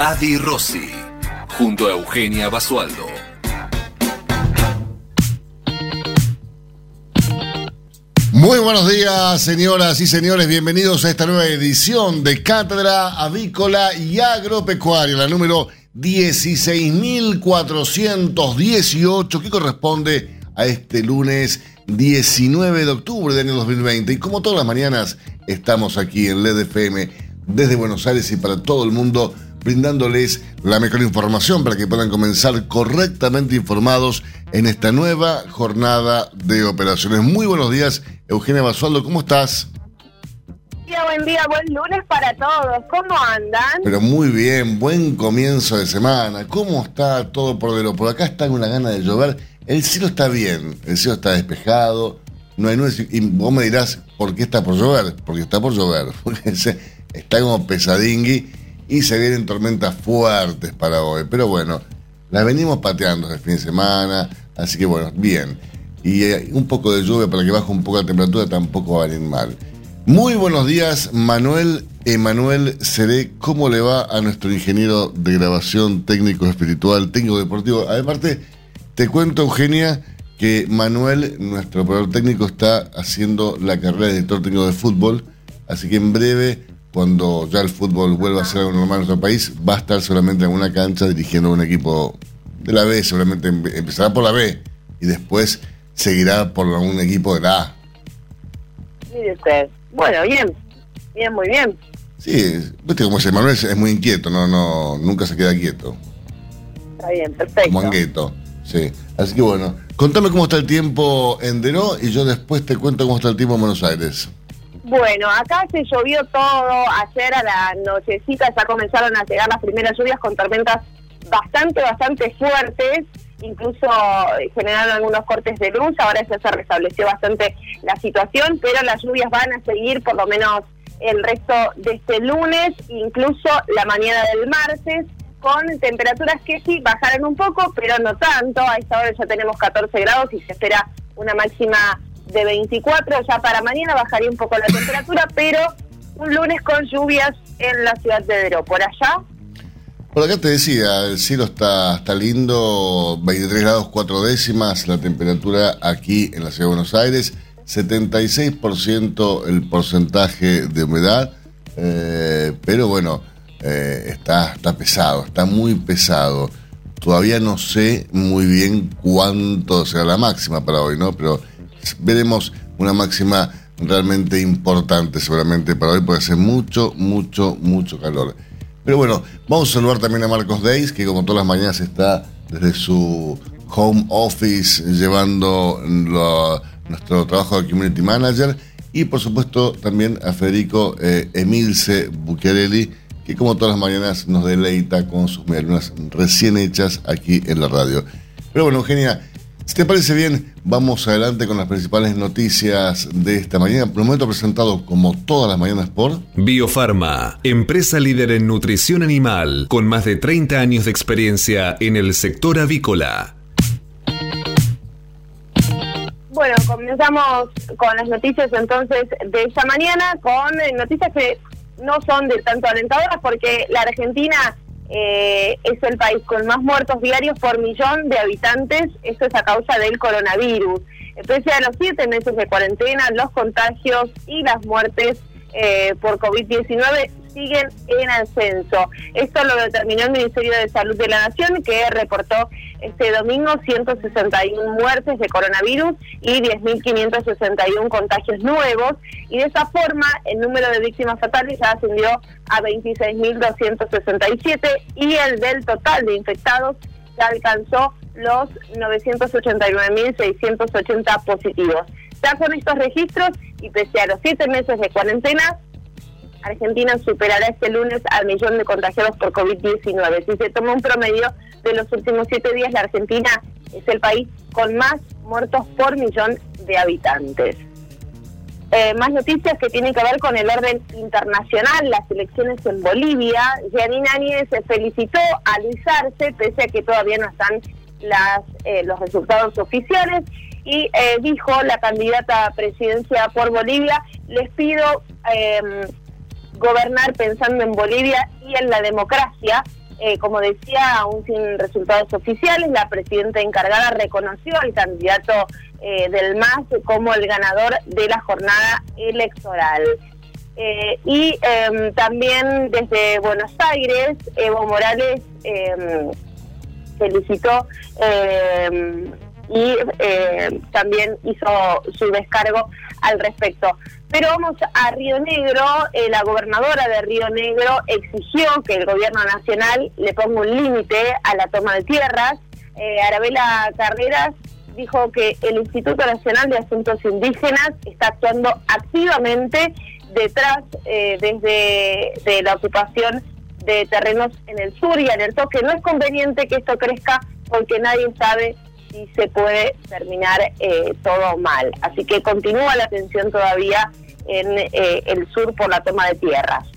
Adi Rossi, junto a Eugenia Basualdo. Muy buenos días, señoras y señores. Bienvenidos a esta nueva edición de Cátedra Avícola y Agropecuaria, la número 16.418, que corresponde a este lunes 19 de octubre del año 2020. Y como todas las mañanas, estamos aquí en LED FM desde Buenos Aires y para todo el mundo brindándoles la mejor información para que puedan comenzar correctamente informados en esta nueva jornada de operaciones. Muy buenos días, Eugenia Basualdo, ¿cómo estás? Día, buen día, buen lunes para todos. ¿Cómo andan? Pero muy bien, buen comienzo de semana. ¿Cómo está todo por lo Por acá está una gana de llover. El cielo está bien, el cielo está despejado, no hay nubes. Y vos me dirás, ¿por qué está por llover? Porque está por llover. Porque está como pesadingui y se vienen tormentas fuertes para hoy. Pero bueno, las venimos pateando el fin de semana, así que bueno, bien. Y eh, un poco de lluvia para que baje un poco la temperatura tampoco va a venir mal. Muy buenos días, Manuel Emanuel Seré. ¿Cómo le va a nuestro ingeniero de grabación, técnico espiritual, técnico deportivo? Aparte, te cuento, Eugenia, que Manuel, nuestro operador técnico, está haciendo la carrera de director técnico de fútbol, así que en breve cuando ya el fútbol vuelva a ser algo normal en nuestro país, va a estar solamente en una cancha dirigiendo un equipo de la B, seguramente empezará por la B y después seguirá por un equipo de la A. Mire usted. Bueno, bien, bien, muy bien. Sí, viste como ese Manuel es muy inquieto, no, no, nunca se queda quieto. Está bien, perfecto. Como angueto, sí. Así que bueno, contame cómo está el tiempo en Deró y yo después te cuento cómo está el tiempo en Buenos Aires. Bueno, acá se llovió todo. Ayer a la nochecita ya comenzaron a llegar las primeras lluvias con tormentas bastante, bastante fuertes. Incluso generaron algunos cortes de luz. Ahora ya se restableció bastante la situación, pero las lluvias van a seguir por lo menos el resto de este lunes, incluso la mañana del martes, con temperaturas que sí bajaron un poco, pero no tanto. A esta hora ya tenemos 14 grados y se espera una máxima de 24, ya para mañana bajaría un poco la temperatura, pero un lunes con lluvias en la ciudad de Veró. ¿Por allá? Por acá te decía, el cielo está, está lindo, 23 grados 4 décimas la temperatura aquí en la ciudad de Buenos Aires, 76% el porcentaje de humedad, eh, pero bueno, eh, está, está pesado, está muy pesado. Todavía no sé muy bien cuánto será la máxima para hoy, ¿no? Pero veremos una máxima realmente importante seguramente para hoy, puede ser mucho, mucho, mucho calor. Pero bueno, vamos a saludar también a Marcos Deis, que como todas las mañanas está desde su home office llevando nuestro trabajo de Community Manager. Y por supuesto también a Federico eh, Emilce Bucchiarelli, que como todas las mañanas nos deleita con sus medialunas recién hechas aquí en la radio. Pero bueno, Eugenia, si te parece bien, vamos adelante con las principales noticias de esta mañana. Por momento presentado como todas las mañanas por Biofarma, empresa líder en nutrición animal, con más de 30 años de experiencia en el sector avícola. Bueno, comenzamos con las noticias entonces de esta mañana, con noticias que no son de tanto alentadoras porque la Argentina eh, es el país con más muertos diarios por millón de habitantes. Esto es a causa del coronavirus. Pese a los siete meses de cuarentena, los contagios y las muertes eh, por COVID-19 siguen en ascenso. Esto lo determinó el Ministerio de Salud de la Nación, que reportó este domingo 161 muertes de coronavirus y 10.561 contagios nuevos. Y de esa forma, el número de víctimas fatales ya ascendió a 26.267 y el del total de infectados ya alcanzó los 989.680 positivos. Ya con estos registros y pese a los siete meses de cuarentena, Argentina superará este lunes al millón de contagiados por COVID-19. Si se toma un promedio de los últimos siete días, la Argentina es el país con más muertos por millón de habitantes. Eh, más noticias que tienen que ver con el orden internacional, las elecciones en Bolivia. Janine Áñez se felicitó a Luis Arce, pese a que todavía no están las, eh, los resultados oficiales, y eh, dijo la candidata a presidencia por Bolivia, les pido em, gobernar pensando en Bolivia y en la democracia. como decía, aún sin resultados oficiales, la presidenta encargada reconoció al candidato eh, del MAS como el ganador de la jornada electoral. Eh, y em, también desde Buenos Aires, Evo Morales em, felicitó em, y también hizo su descargo al respecto. Pero vamos a Río Negro, eh, la gobernadora de Río Negro exigió que el gobierno nacional le ponga un límite a la toma de tierras. Arabela Carreras dijo que el Instituto Nacional de Asuntos Indígenas está actuando activamente detrás eh, desde de la ocupación de terrenos en el sur y alertó que no es conveniente que esto crezca porque nadie sabe si se puede terminar eh, todo mal. Así que continúa la tensión todavía en eh, el sur por la toma de tierras.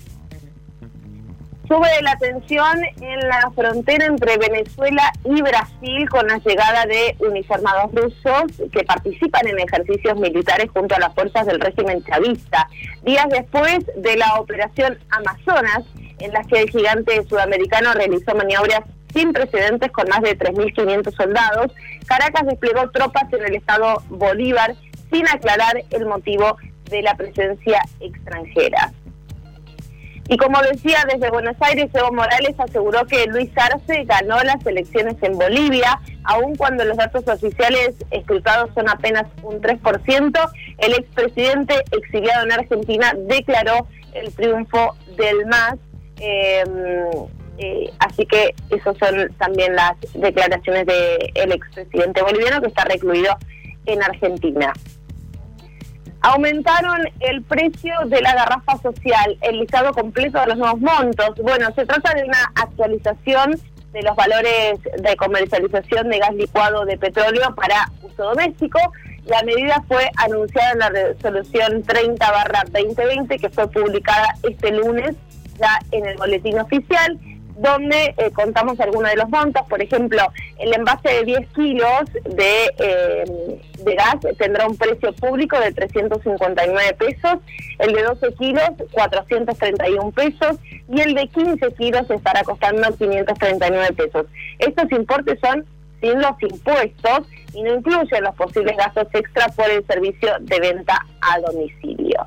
Sube la tensión en la frontera entre Venezuela y Brasil con la llegada de uniformados rusos que participan en ejercicios militares junto a las fuerzas del régimen chavista. Días después de la operación Amazonas, en la que el gigante sudamericano realizó maniobras sin precedentes con más de 3.500 soldados, Caracas desplegó tropas en el estado Bolívar sin aclarar el motivo de la presencia extranjera. Y como decía, desde Buenos Aires, Evo Morales aseguró que Luis Arce ganó las elecciones en Bolivia, aun cuando los datos oficiales escrutados son apenas un 3%. El expresidente exiliado en Argentina declaró el triunfo del MAS. Em, eh, así que esas son también las declaraciones del expresidente boliviano que está recluido en Argentina. Aumentaron el precio de la garrafa social, el listado completo de los nuevos montos. Bueno, se trata de una actualización de los valores de comercialización de gas licuado de petróleo para uso doméstico. La medida fue anunciada en la resolución 30-2020 que fue publicada este lunes ya en el boletín oficial donde eh, contamos algunos de los montos. Por ejemplo, el envase de 10 kilos de, eh, de gas tendrá un precio público de 359 pesos, el de 12 kilos 431 pesos y el de 15 kilos estará costando 539 pesos. Estos importes son sin los impuestos y no incluyen los posibles gastos extra por el servicio de venta a domicilio.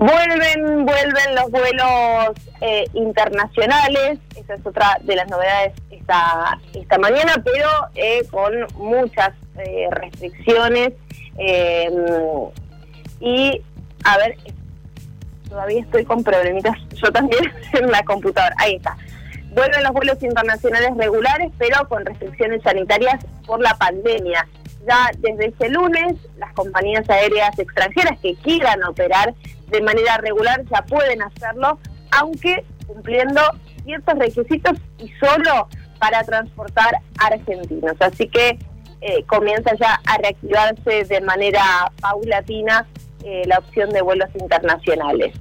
Vuelven, vuelven los vuelos eh, internacionales, esa es otra de las novedades esta, esta mañana, pero eh, con muchas eh, restricciones. Em, y, a ver, todavía estoy con problemitas, yo también en la computadora, ahí está. Vuelven los vuelos internacionales regulares, pero con restricciones sanitarias por la pandemia. Ya desde este lunes, las compañías aéreas extranjeras que quieran operar de manera regular ya pueden hacerlo, aunque cumpliendo ciertos requisitos y solo para transportar argentinos. Así que eh, comienza ya a reactivarse de manera paulatina eh, la opción de vuelos internacionales.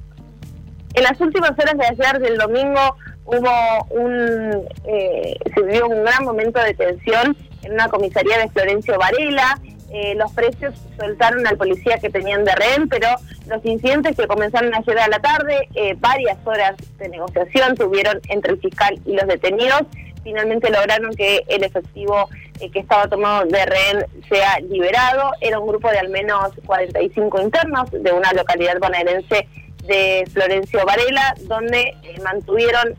En las últimas horas de ayer del domingo hubo un eh, se vivió un gran momento de tensión en una comisaría de Florencio Varela eh, los precios soltaron al policía que tenían de rehén, pero los incidentes que comenzaron ayer a la tarde, eh, varias horas de negociación tuvieron entre el fiscal y los detenidos. Finalmente lograron que el efectivo eh, que estaba tomado de rehén sea liberado. Era un grupo de al menos 45 internos de una localidad bonaerense de Florencio Varela, donde mantuvieron,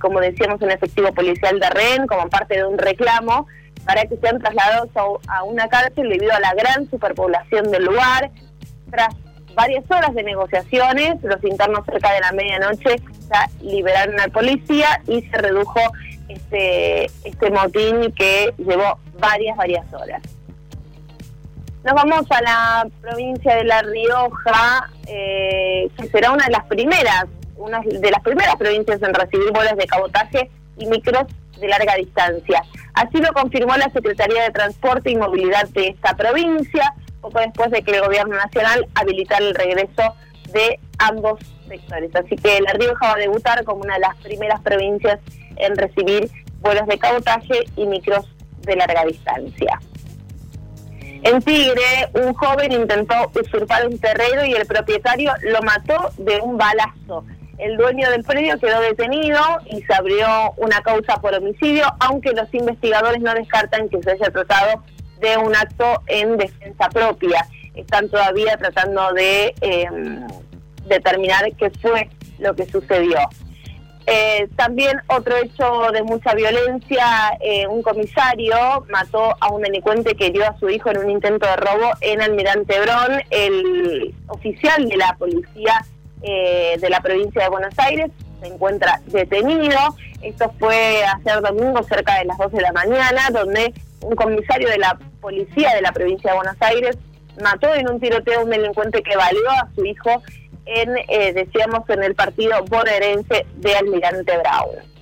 como decíamos, un efectivo policial de rehén como parte de un reclamo para que sean trasladados a, una cárcel debido a la gran superpoblación del lugar. Tras varias horas de negociaciones, los internos cerca de la medianoche ya liberaron al policía y se redujo este, este motín que llevó varias, varias horas. Nos vamos a la provincia de La Rioja, eh, que será una de las primeras, una de las primeras provincias en recibir vuelos de cabotaje y micros de larga distancia. Así lo confirmó la Secretaría de Transporte y Movilidad de esta provincia, poco después de que el Gobierno Nacional habilitara el regreso de ambos sectores. Así que La Rioja va a debutar como una de las primeras provincias en recibir vuelos de cabotaje y micros de larga distancia. En Tigre, un joven intentó usurpar un terreno y el propietario lo mató de un balazo. El dueño del predio quedó detenido y se abrió una causa por homicidio, aunque los investigadores no descartan que se haya tratado de un acto en defensa propia. Están todavía tratando de em, determinar qué fue lo que sucedió. Eh, también otro hecho de mucha violencia, eh, un comisario mató a un delincuente que hirió a su hijo en un intento de robo en Almirante Brón. El oficial de la policía eh, de la provincia de Buenos Aires se encuentra detenido. Esto fue ayer domingo cerca de las 12 de la mañana, donde un comisario de la policía de la provincia de Buenos Aires mató en un tiroteo a un delincuente que valió a su hijo en, eh, decíamos, en el partido bonaerense de Almirante Brown.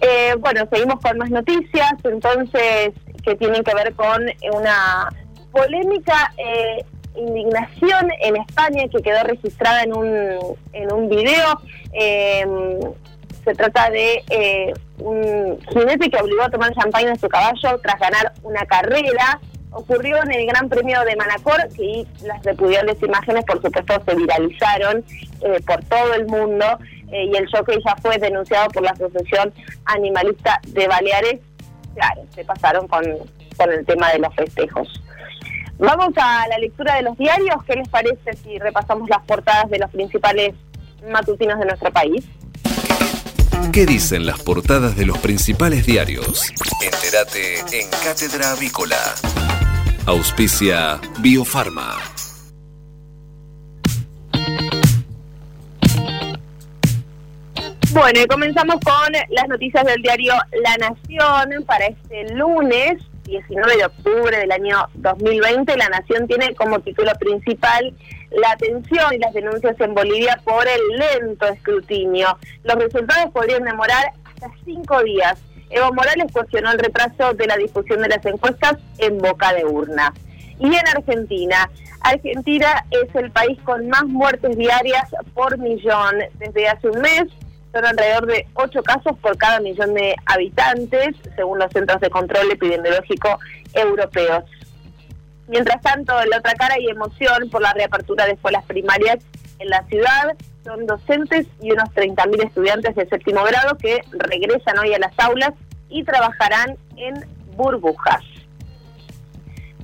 Eh, bueno, seguimos con más noticias, entonces, que tienen que ver con una polémica eh, indignación en España que quedó registrada en un, en un video. se trata de un jinete que obligó a tomar champagne a su caballo tras ganar una carrera ocurrió en el Gran Premio de Manacor y las repudiables imágenes, por supuesto, se viralizaron eh, por todo el mundo eh, y el choque ya fue denunciado por la Asociación Animalista de Baleares. Claro, se pasaron con, con el tema de los festejos. Vamos a la lectura de los diarios. ¿Qué les parece si repasamos las portadas de los principales matutinos de nuestro país? ¿Qué dicen las portadas de los principales diarios? Entérate en Cátedra Avícola. Auspicia Biofarma. Bueno, y comenzamos con las noticias del diario La Nación para este lunes 19 de octubre del año 2020. La Nación tiene como título principal la atención y las denuncias en Bolivia por el lento escrutinio. Los resultados podrían demorar hasta cinco días. Evo Morales cuestionó el retraso de la difusión de las encuestas en boca de urna. Y en Argentina, Argentina es el país con más muertes diarias por millón. Desde hace un mes son alrededor de 8 casos por cada millón de habitantes, según los Centros de Control Epidemiológico Europeos. Mientras tanto, en la otra cara hay emoción por la reapertura de escuelas primarias en la ciudad. Son docentes y unos 30.000 estudiantes de séptimo grado que regresan hoy a las aulas y trabajarán en burbujas.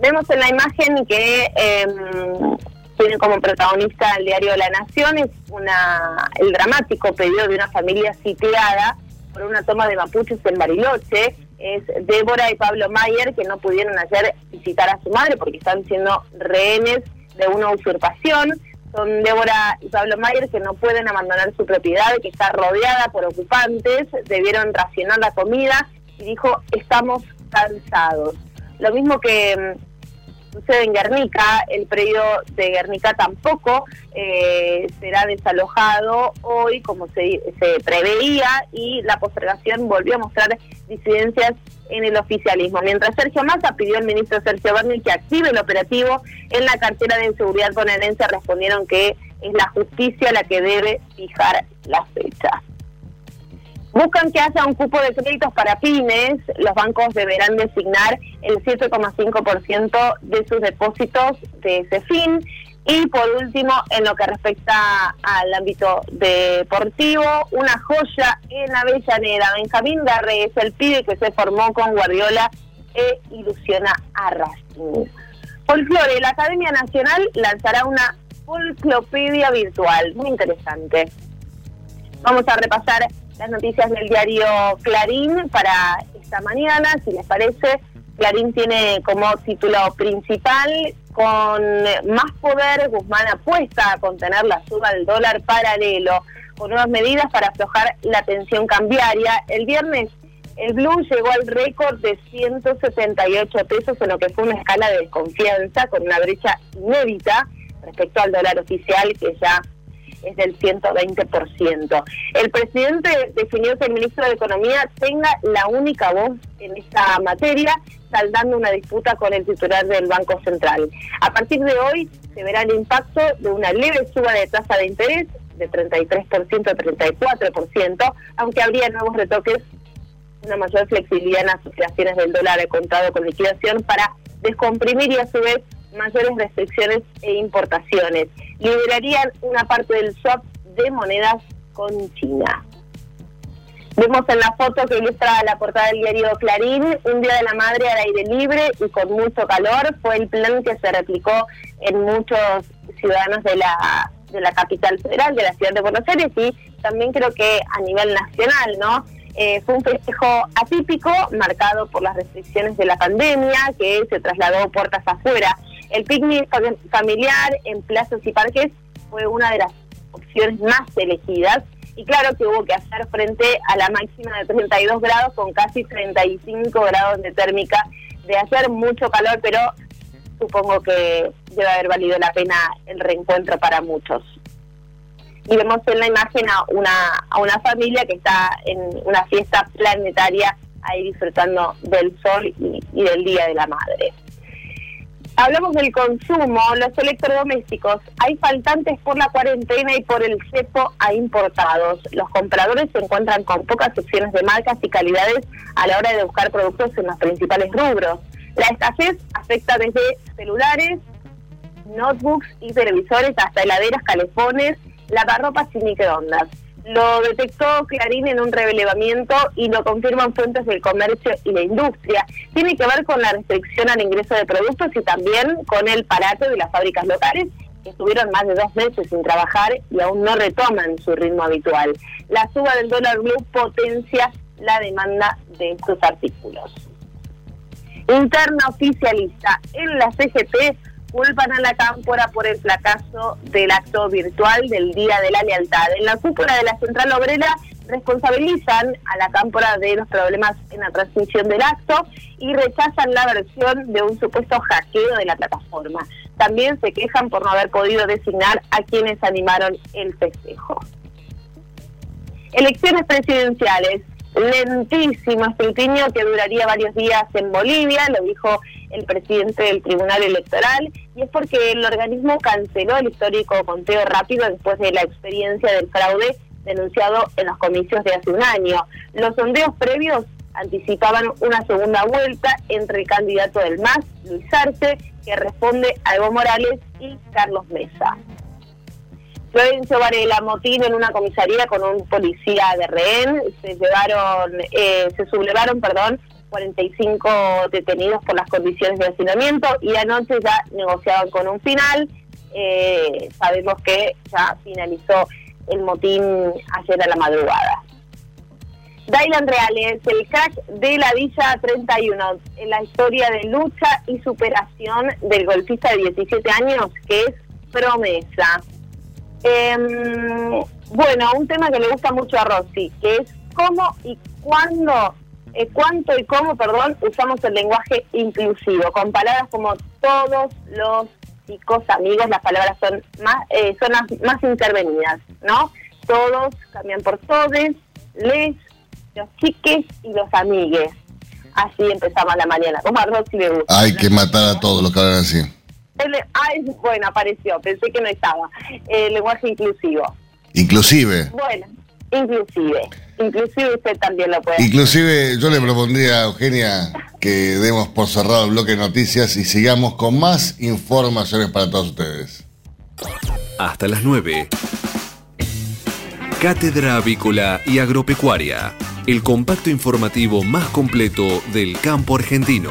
Vemos en la imagen que em, tiene como protagonista el diario La Nación, es una, el dramático pedido de una familia sitiada por una toma de mapuches en Bariloche. Es Débora y Pablo Mayer que no pudieron ayer visitar a su madre porque están siendo rehenes de una usurpación. Son Débora y Pablo Mayer que no pueden abandonar su propiedad, que está rodeada por ocupantes, debieron racionar la comida y dijo, estamos cansados. Lo mismo que mm, sucede en Guernica, el predio de Guernica tampoco eh, será desalojado hoy como se, se preveía y la postergación volvió a mostrar disidencias en el oficialismo. Mientras Sergio Massa pidió al ministro Sergio Berni que active el operativo, en la cartera de seguridad bonaerense respondieron que es la justicia la que debe fijar la fecha. Buscan que haya un cupo de créditos para pymes. Los bancos deberán designar el 7,5% de sus depósitos de ese fin. Y por último, en lo que respecta al ámbito deportivo, una joya en Avellaneda. Benjamín Garre es el pibe que se formó con Guardiola e ilusiona a Racing. Folklore, la Academia Nacional lanzará una folclopedia virtual. Muy interesante. Vamos a repasar las noticias del diario Clarín para esta mañana, si les parece. Clarín tiene como título principal, con más poder, Guzmán apuesta a contener la suba del dólar paralelo, con nuevas medidas para aflojar la tensión cambiaria. El viernes El blue llegó al récord de 178 pesos en lo que fue una escala de desconfianza con una brecha inédita respecto al dólar oficial que ya es del 120%. El presidente definió que el ministro de Economía tenga la única voz en esta materia, saldando una disputa con el titular del Banco Central. A partir de hoy se verá el impacto de una leve suba de tasa de interés de 33% a 34%, aunque habría nuevos retoques una mayor flexibilidad en las operaciones del dólar de contado con liquidación para descomprimir y a su vez mayores restricciones e importaciones. Liberarían una parte del swap de monedas con China. Vemos en la foto que ilustra la portada del diario Clarín, un día de la madre al aire libre y con mucho calor. Fue el plan que se replicó en muchos ciudadanos de la, de la capital federal, de la ciudad de Buenos Aires y también creo que a nivel nacional, ¿no? Eh, fue un festejo atípico, marcado por las restricciones de la pandemia, que se trasladó puertas afuera. El picnic familiar en plazas y parques fue una de las opciones más elegidas. Y claro que hubo que hacer frente a la máxima de 32 grados con casi 35 grados de térmica, de hacer mucho calor, pero supongo que debe haber valido la pena el reencuentro para muchos y vemos en la imagen a una, a una familia que está en una fiesta planetaria ahí disfrutando del sol y, del Día de la Madre. Hablamos del consumo, los electrodomésticos. Hay faltantes por la cuarentena y por el cepo a importados. Los compradores se encuentran con pocas opciones de marcas y calidades a la hora de buscar productos en los principales rubros. La escasez afecta desde celulares, notebooks y televisores hasta heladeras, calefones lavarropas sin microondas. Lo detectó Clarín en un relevamiento y lo confirman fuentes del comercio y la industria. Tiene que ver con la restricción al ingreso de productos y también con el parate de las fábricas locales que estuvieron más de dos meses sin trabajar y aún no retoman su ritmo habitual. La suba del dólar blue potencia la demanda de estos artículos. Interna oficialista en la CGT culpan a la cámpora por el fracaso del acto virtual del Día de la Lealtad. En la cúpula de la Central Obrera responsabilizan a la cámpora de los problemas en la transmisión del acto y rechazan la versión de un supuesto hackeo de la plataforma. También se quejan por no haber podido designar a quienes animaron el festejo. Elecciones presidenciales lentísimo escrutinio que duraría varios días en Bolivia, lo dijo el presidente del Tribunal Electoral, y es porque el organismo canceló el histórico conteo rápido después de la experiencia del fraude denunciado en los comicios de hace un año. Los sondeos previos anticipaban una segunda vuelta entre el candidato del MAS, Luis Arce, que responde a Evo Morales, y Carlos Mesa. Florencio Varela, motín en una comisaría con un policía de rehén. Se llevaron, eh, se sublevaron, perdón, 45 detenidos por las condiciones de hacinamiento y anoche ya negociaban con un final. Eh, sabemos que ya finalizó el motín ayer a la madrugada. Dylan Reales, el crack de la Villa 31, en la historia de lucha y superación del golfista de 17 años, que es promesa. Eh, bueno, un tema que le gusta mucho a Rossi, que es cómo y cuándo, eh, cuánto y cómo, perdón, usamos el lenguaje inclusivo, con palabras como todos los chicos, amigos, las palabras son más, eh, son más, intervenidas, ¿no? Todos cambian por todes, les, los chiques y los amigues. Así empezamos la mañana, como a Rossi le gusta. Hay que matar a todos los que hablan así. Ay, bueno, apareció, pensé que no estaba. Lenguaje inclusivo. Inclusive. Bueno, inclusive. Inclusive usted también lo puede. Inclusive yo le propondría a Eugenia que demos por cerrado el bloque de noticias y sigamos con más informaciones para todos ustedes. Hasta las 9. Cátedra Avícola y Agropecuaria, el compacto informativo más completo del campo argentino.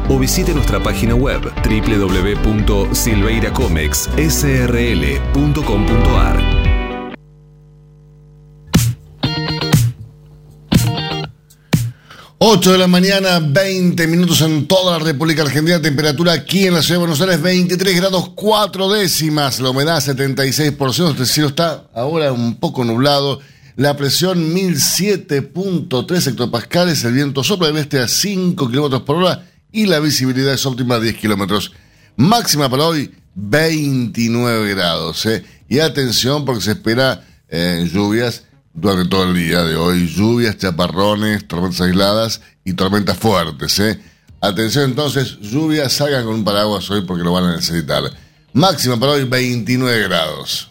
o visite nuestra página web www.silveiracomexsrl.com.ar. 8 de la mañana, 20 minutos en toda la República Argentina. Temperatura aquí en la ciudad de Buenos Aires, 23 grados 4 décimas. La humedad 76%. Este cielo está ahora un poco nublado. La presión 1007.3 hectopascales. El viento sopla del este a 5 kilómetros por hora. Y la visibilidad es óptima a 10 kilómetros. Máxima para hoy, 29 grados. ¿eh? Y atención porque se espera eh, lluvias durante todo el día de hoy. Lluvias, chaparrones, tormentas aisladas y tormentas fuertes. ¿eh? Atención entonces, lluvias, salgan con un paraguas hoy porque lo van a necesitar. Máxima para hoy 29 grados.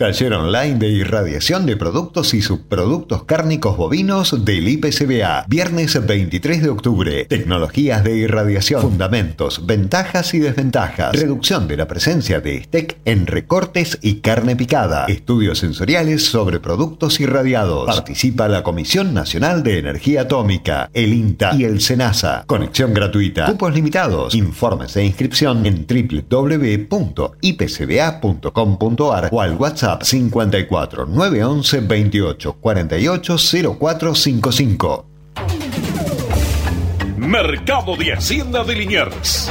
Taller online de irradiación de productos y subproductos cárnicos bovinos del IPCBA. Viernes 23 de octubre. Tecnologías de irradiación. Fundamentos, ventajas y desventajas. Reducción de la presencia de STEC en recortes y carne picada. Estudios sensoriales sobre productos irradiados. Participa la Comisión Nacional de Energía Atómica, el INTA y el SENASA. Conexión gratuita. Cupos limitados. Informes e inscripción en www.ipcba.com.ar o al WhatsApp 54 911 28 48 0455. Mercado de Hacienda de Liniers.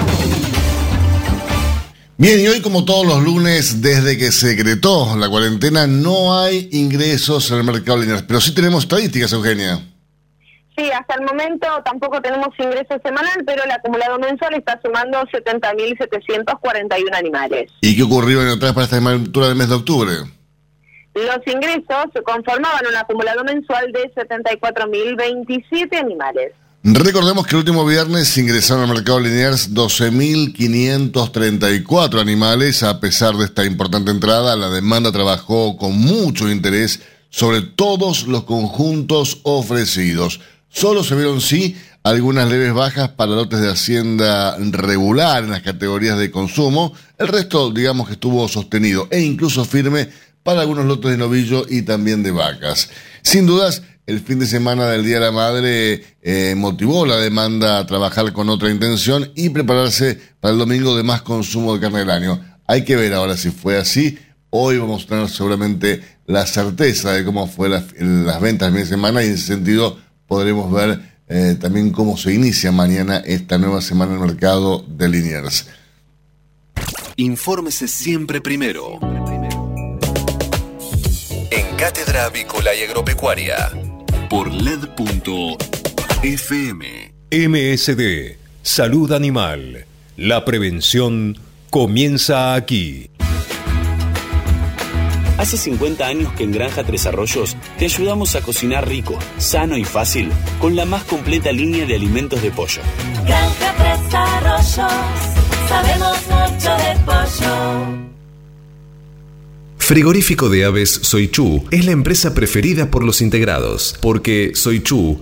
Bien, y hoy como todos los lunes, desde que se decretó la cuarentena, no hay ingresos en el mercado de Liniers, pero sí tenemos estadísticas, Eugenia. Sí, hasta el momento tampoco tenemos ingresos semanal, pero el acumulado mensual está sumando 70.741 animales. ¿Y qué ocurrió en otras para esta altura del mes de octubre? Los ingresos conformaban un acumulado mensual de 74.027 animales. Recordemos que el último viernes ingresaron al mercado Liniers 12.534 animales. A pesar de esta importante entrada, la demanda trabajó con mucho interés sobre todos los conjuntos ofrecidos. Solo se vieron, sí, algunas leves bajas para lotes de hacienda regular en las categorías de consumo. El resto, digamos que estuvo sostenido e incluso firme para algunos lotes de novillo y también de vacas. Sin dudas, el fin de semana del Día de la Madre eh, motivó la demanda a trabajar con otra intención y prepararse para el domingo de más consumo de carne del año. Hay que ver ahora si fue así. Hoy vamos a tener seguramente la certeza de cómo fue las ventas del fin de semana y en ese sentido podremos ver eh, también cómo se inicia mañana esta nueva semana en el mercado de Liniers. Infórmese siempre primero. En Cátedra Avícola y Agropecuaria. Por LED.fm. MSD, Salud Animal. La prevención comienza aquí. Hace 50 años que en Granja Tres Arroyos te ayudamos a cocinar rico, sano y fácil con la más completa línea de alimentos de pollo. Granja Tres Arroyos, sabemos mucho de pollo. Frigorífico de Aves Soichu es la empresa preferida por los integrados, porque Soichu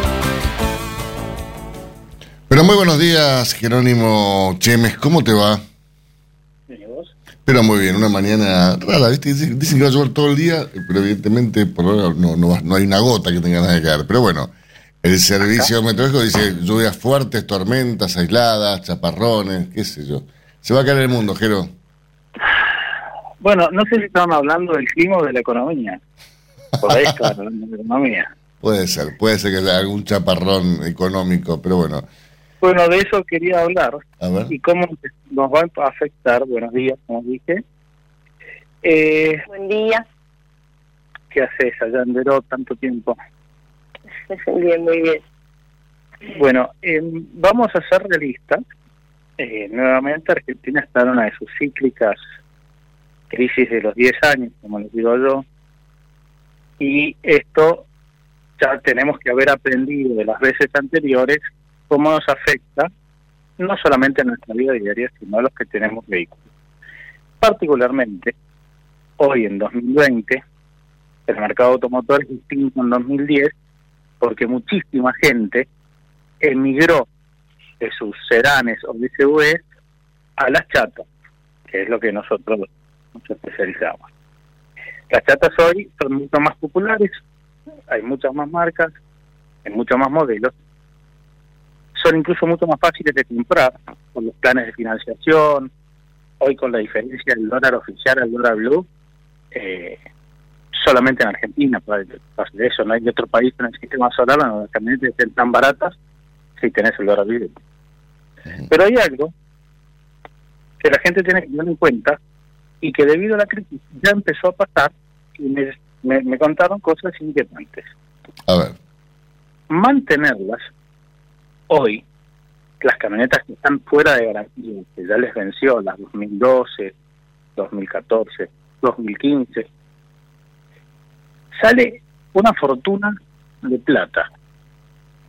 Pero muy buenos días, Jerónimo Chemes, ¿cómo te va? Pero muy bien, una mañana rara, ¿viste? Dicen, dicen que va a llover todo el día, pero evidentemente por ahora no, no, no hay una gota que tenga nada que caer. Pero bueno, el servicio meteorológico dice lluvias fuertes, tormentas aisladas, chaparrones, qué sé yo. Se va a caer el mundo, Jero. Bueno, no sé si estaban hablando del clima o de la economía. Por ahí estaban hablando de la economía. Puede ser, puede ser que haya algún chaparrón económico, pero bueno, Bueno, de eso quería hablar a ver. y cómo nos va a afectar, buenos días, como dije. Eh, Buen día. ¿Qué haces allá en Veró tanto tiempo? Bien, muy bien. Bueno, eh, vamos a ser realistas. Eh, nuevamente Argentina está en una de sus cíclicas crisis de los 10 años, como les digo yo, y esto ya tenemos que haber aprendido de las veces anteriores cómo nos afecta no solamente a nuestra vida diaria, sino a los que tenemos vehículos. Particularmente, hoy en 2020, el mercado automotor es distinto en 2010 porque muchísima gente emigró de sus sedanes o SUVs a las chatas, que es lo que nosotros nos especializamos. Las chatas hoy son mucho más populares, hay muchas más marcas, hay muchos más modelos, son incluso mucho más fáciles de comprar con los planes de financiación, hoy con la diferencia del dólar oficial al dólar blue, eh, solamente en Argentina pasa pasa eso, no hay otro país en el sistema solar donde las camionetas estén tan baratas si tenés el dólar libre. Pero hay algo que la gente tiene que tener en cuenta y que debido a la crisis ya empezó a pasar y me, me, me contaron cosas inquietantes. A ver. Mantenerlas hoy, las camionetas que están fuera de garantía, que ya les venció las 2012, 2014, 2015, sale una fortuna de plata.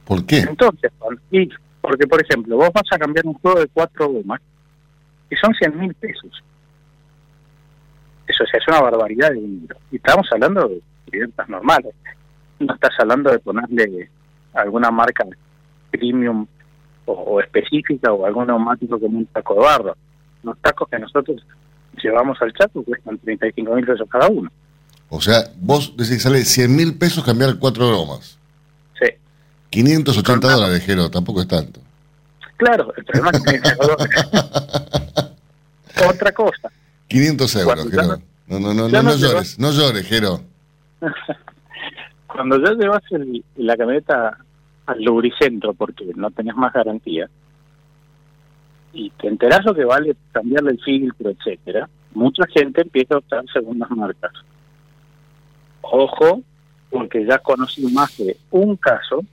¿Por qué? Entonces, y porque por ejemplo, vos vas a cambiar un juego de cuatro gomas y son 100 mil pesos. Eso o sea, es una barbaridad de dinero. Y estamos hablando de clientas normales. No estás hablando de ponerle alguna marca premium o, o específica o algún neumático como un taco de barro. Los tacos que nosotros llevamos al chato cuestan 35 mil pesos cada uno. O sea, vos decís que sale 100 mil pesos cambiar cuatro gomas. Sí. 580 dólares, Jero, tampoco es tanto. Claro, el problema es que otra cosa. 500 euros, Jero. No, no, no, no, no no llores, no llores, Jero. Cuando ya llevas el- la camioneta al lubricentro porque no tenés más garantía y te enterás lo que vale cambiarle el filtro, etcétera, mucha gente empieza a optar segundas marcas. Ojo, porque ya conocí más de un caso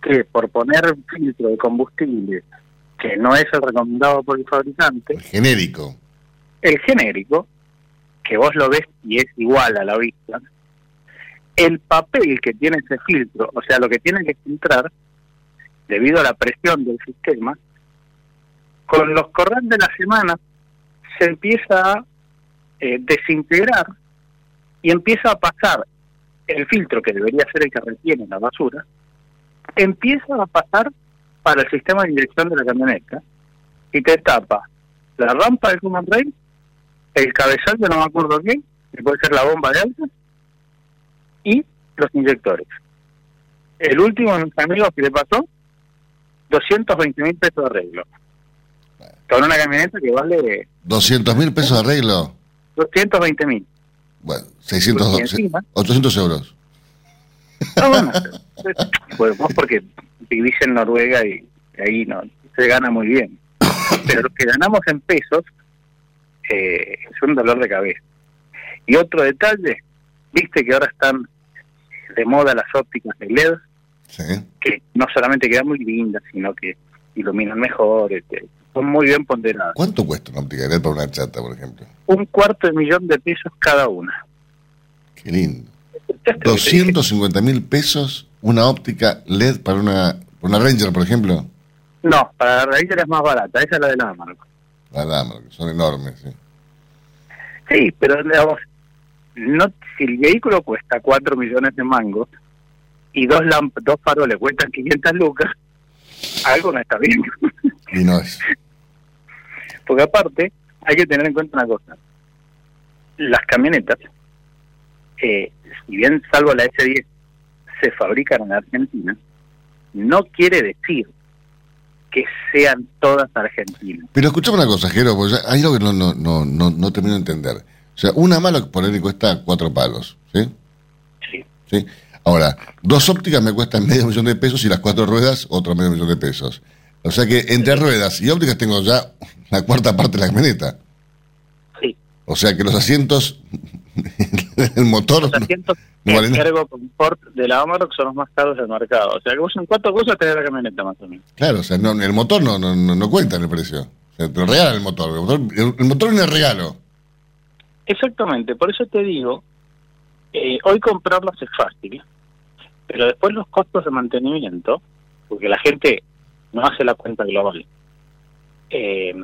que por poner un filtro de combustible que no es el recomendado por el fabricante, Genérico. el genérico, que vos lo ves y es igual a la vista, el papel que tiene ese filtro, o sea, lo que tiene que filtrar, debido a la presión del sistema, con los correr de la semana se empieza a eh, desintegrar y empieza a pasar el filtro, que debería ser el que retiene la basura, empieza a pasar para el sistema de dirección de la camioneta y te tapa la rampa del Human Rail, el cabezal, que no me acuerdo bien, que puede ser la bomba de alta, y los inyectores. El último de mis amigos que le pasó, 220 mil pesos de arreglo. Con una camioneta que vale 200 mil pesos de arreglo. 220 mil. Bueno, 600, Porque encima- 800 euros. No, bueno, pues vos porque vivís en Noruega y ahí no se gana muy bien. Pero lo que ganamos en pesos eh, es un dolor de cabeza. Y otro detalle, viste que ahora están de moda las ópticas de LED, Sí. que no solamente quedan muy lindas, sino que iluminan mejor, este, son muy bien ponderadas. ¿Cuánto cuesta una óptica de LED para una chata, por ejemplo? Un cuarto de millón de pesos cada una. Qué lindo. 250 mil pesos una óptica LED para una, para una Ranger, por ejemplo. No, para la Ranger es más barata, esa es la de la Amargo. La dama, que son enormes. sí. Sí, pero digamos, no, si el vehículo cuesta 4 millones de mangos y dos lamp dos faroles cuestan 500 lucas, algo no está bien. Y no es. Porque aparte, hay que tener en cuenta una cosa. Las camionetas, eh, si bien salvo la S10, se fabrican en Argentina, no quiere decir que sean todas argentinas. Pero escuchame una cosa, Jero, porque hay algo que no, no, no, no, no termino de entender. O sea, una mala por ahí cuesta cuatro palos, ¿sí? Sí. ¿Sí? Ahora, dos ópticas me cuestan medio millón de pesos y las cuatro ruedas otro medio millón de pesos. O sea que entre ruedas y ópticas tengo ya la cuarta parte de la camioneta. Sí. O sea que los asientos, el motor, Los asientos no vale nada. Ergo Confort de la Amarok son los más caros del mercado. O sea que vos en cuatro cosas tenés la camioneta más o menos. Claro, o sea, no, el motor no, no, no, no cuenta en el precio. O sea, te regalan el motor. El motor, el, el motor viene de regalo. Exactamente, por eso te digo, eh, hoy comprarlas es fácil, pero después los costos de mantenimiento, porque la gente no hace la cuenta global, eh,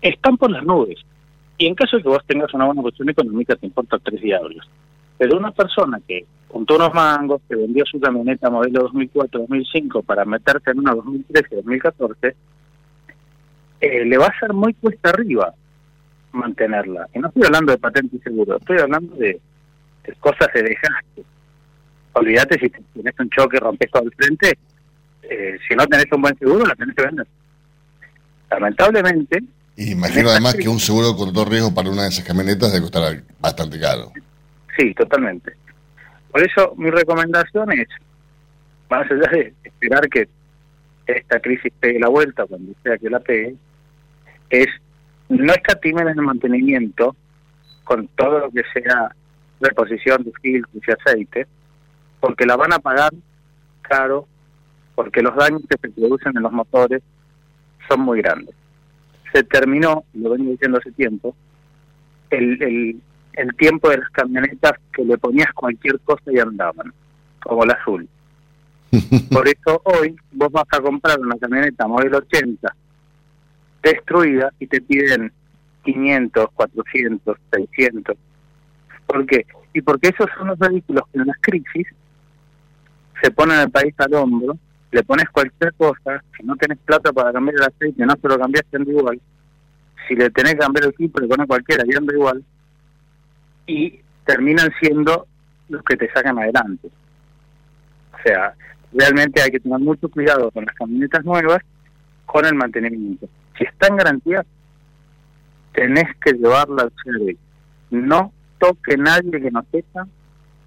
están por las nubes. Y en caso de que vos tengas una buena posición económica, te importa tres diablos. Pero una persona que juntó unos mangos, que vendió su camioneta modelo 2004-2005 para meterse en una 2013-2014, eh, le va a ser muy cuesta arriba mantenerla. Y no estoy hablando de patente y seguro, estoy hablando de, de cosas de desgaste. Olvídate si tienes un choque, rompes todo el frente, eh, si no tenés un buen seguro, la tenés que vender. Lamentablemente, Y imagino además que un seguro con todo riesgo para una de esas camionetas debe costar bastante caro. sí, totalmente. Por eso mi recomendación es, más allá de esperar que esta crisis pegue la vuelta, cuando sea que la pegue, es no escatimen en el mantenimiento con todo lo que sea reposición de filtros y aceite, porque la van a pagar caro, porque los daños que se producen en los motores son muy grandes. Se terminó, lo vengo diciendo hace tiempo, el, el, el tiempo de las camionetas que le ponías cualquier cosa y andaban, como la azul. Por eso hoy vos vas a comprar una camioneta modelo 80 destruida y te piden 500, 400, 600. ¿Por qué? Y porque esos son los vehículos que en las crisis se ponen el país al hombro, le pones cualquier cosa, si no tenés plata para cambiar el aceite, no se lo cambiaste anda igual. Si le tenés que cambiar el equipo, le pones cualquiera y anda igual. Y terminan siendo los que te sacan adelante. O sea, realmente hay que tener mucho cuidado con las camionetas nuevas, con el mantenimiento. Si está en garantía, tenés que llevarla al servicio. No toque nadie que no sepa,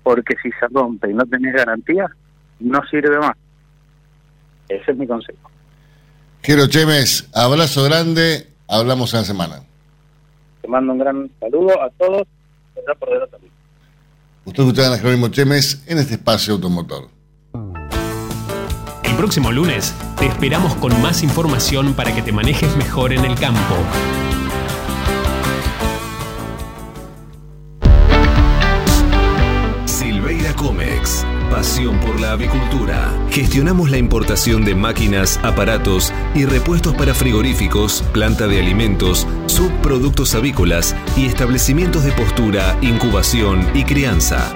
porque si se rompe y no tenés garantía, no sirve más. Ese es mi consejo. Jero Chemes, abrazo grande, hablamos en la semana. Te mando un gran saludo a todos. por también. Usted escucha a Jerónimo Chemes en este espacio automotor. El próximo lunes te esperamos con más información para que te manejes mejor en el campo. Silveira Comex. Pasión por la avicultura. Gestionamos la importación de máquinas, aparatos y repuestos para frigoríficos, planta de alimentos, subproductos avícolas y establecimientos de postura, incubación y crianza.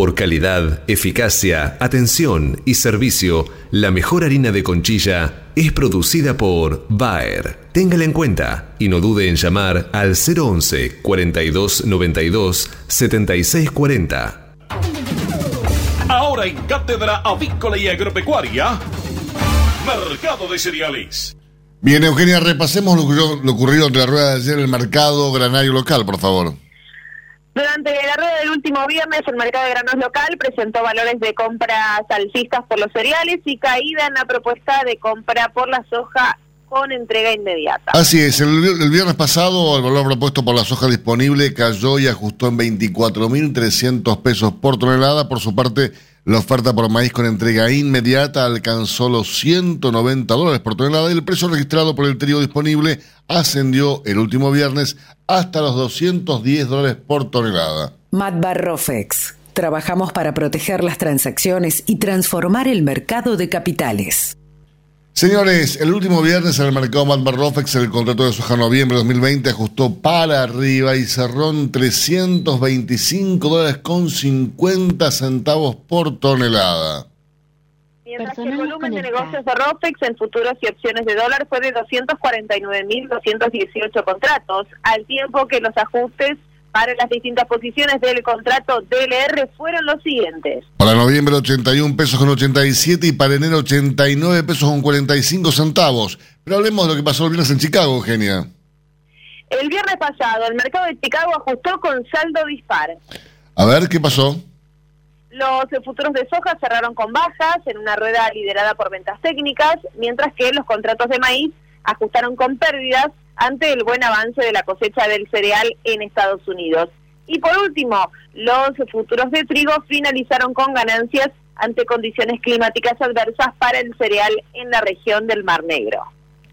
Por calidad, eficacia, atención y servicio, la mejor harina de conchilla es producida por Bayer. Téngala en cuenta y no dude en llamar al 011 42 92 76 40. Ahora en Cátedra Avícola y Agropecuaria, Mercado de Cereales. Bien, Eugenia, repasemos lo, ocurrido- lo ocurrido entre la rueda de ayer en el mercado granario local, por favor. Durante la rueda del último viernes, el mercado de granos local presentó valores de compras alcistas por los cereales y caída en la propuesta de compra por la soja con entrega inmediata. Así es, el, el viernes pasado el valor propuesto por la soja disponible cayó y ajustó en 24.300 pesos por tonelada. Por su parte, la oferta por maíz con entrega inmediata alcanzó los 190 dólares por tonelada y el precio registrado por el trigo disponible ascendió el último viernes hasta los 210 dólares por tonelada. Matbarrofex. Trabajamos para proteger las transacciones y transformar el mercado de capitales. Señores, el último viernes en el mercado Matbarrofex el contrato de soja noviembre de 2020 ajustó para arriba y cerró en 325 dólares con 50 centavos por tonelada. Mientras que el volumen de negocios de ROFEX en futuros y opciones de dólar fue de 249.218 contratos, al tiempo que los ajustes para las distintas posiciones del contrato DLR fueron los siguientes. Para noviembre 81 pesos con 87 y para enero 89 pesos con 45 centavos. Pero hablemos de lo que pasó el viernes en Chicago, Eugenia. El viernes pasado, el mercado de Chicago ajustó con saldo dispar. A ver, ¿qué pasó? Los futuros de soja cerraron con bajas en una rueda liderada por ventas técnicas, mientras que los contratos de maíz ajustaron con pérdidas ante el buen avance de la cosecha del cereal en Estados Unidos. Y por último, los futuros de trigo finalizaron con ganancias ante condiciones climáticas adversas para el cereal en la región del Mar Negro.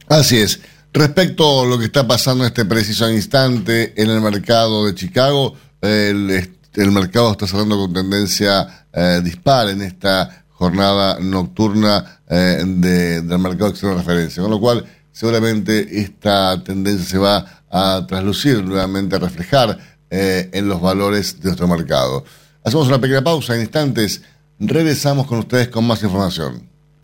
Así es. Respecto a lo que está pasando en este preciso instante en el mercado de Chicago, el, mercado está cerrando con tendencia eh, dispar en esta jornada nocturna eh, de, del mercado externo de referencia, con lo cual seguramente esta tendencia se va a traslucir nuevamente, a reflejar eh, en los valores de nuestro mercado. Hacemos una pequeña pausa, en instantes regresamos con ustedes con más información.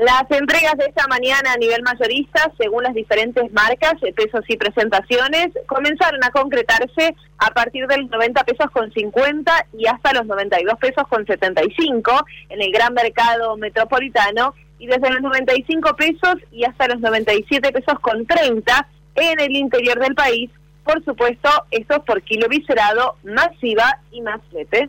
Las entregas de esta mañana a nivel mayorista, según las diferentes marcas, eh, pesos y presentaciones, comenzaron a concretarse a partir de los 90 pesos con 50 y hasta los 92 pesos con 75 en el gran mercado metropolitano y desde los 95 pesos y hasta los 97 pesos con 30 en el interior del país. Por supuesto, esto es por kilo viscerado, masiva y más flete.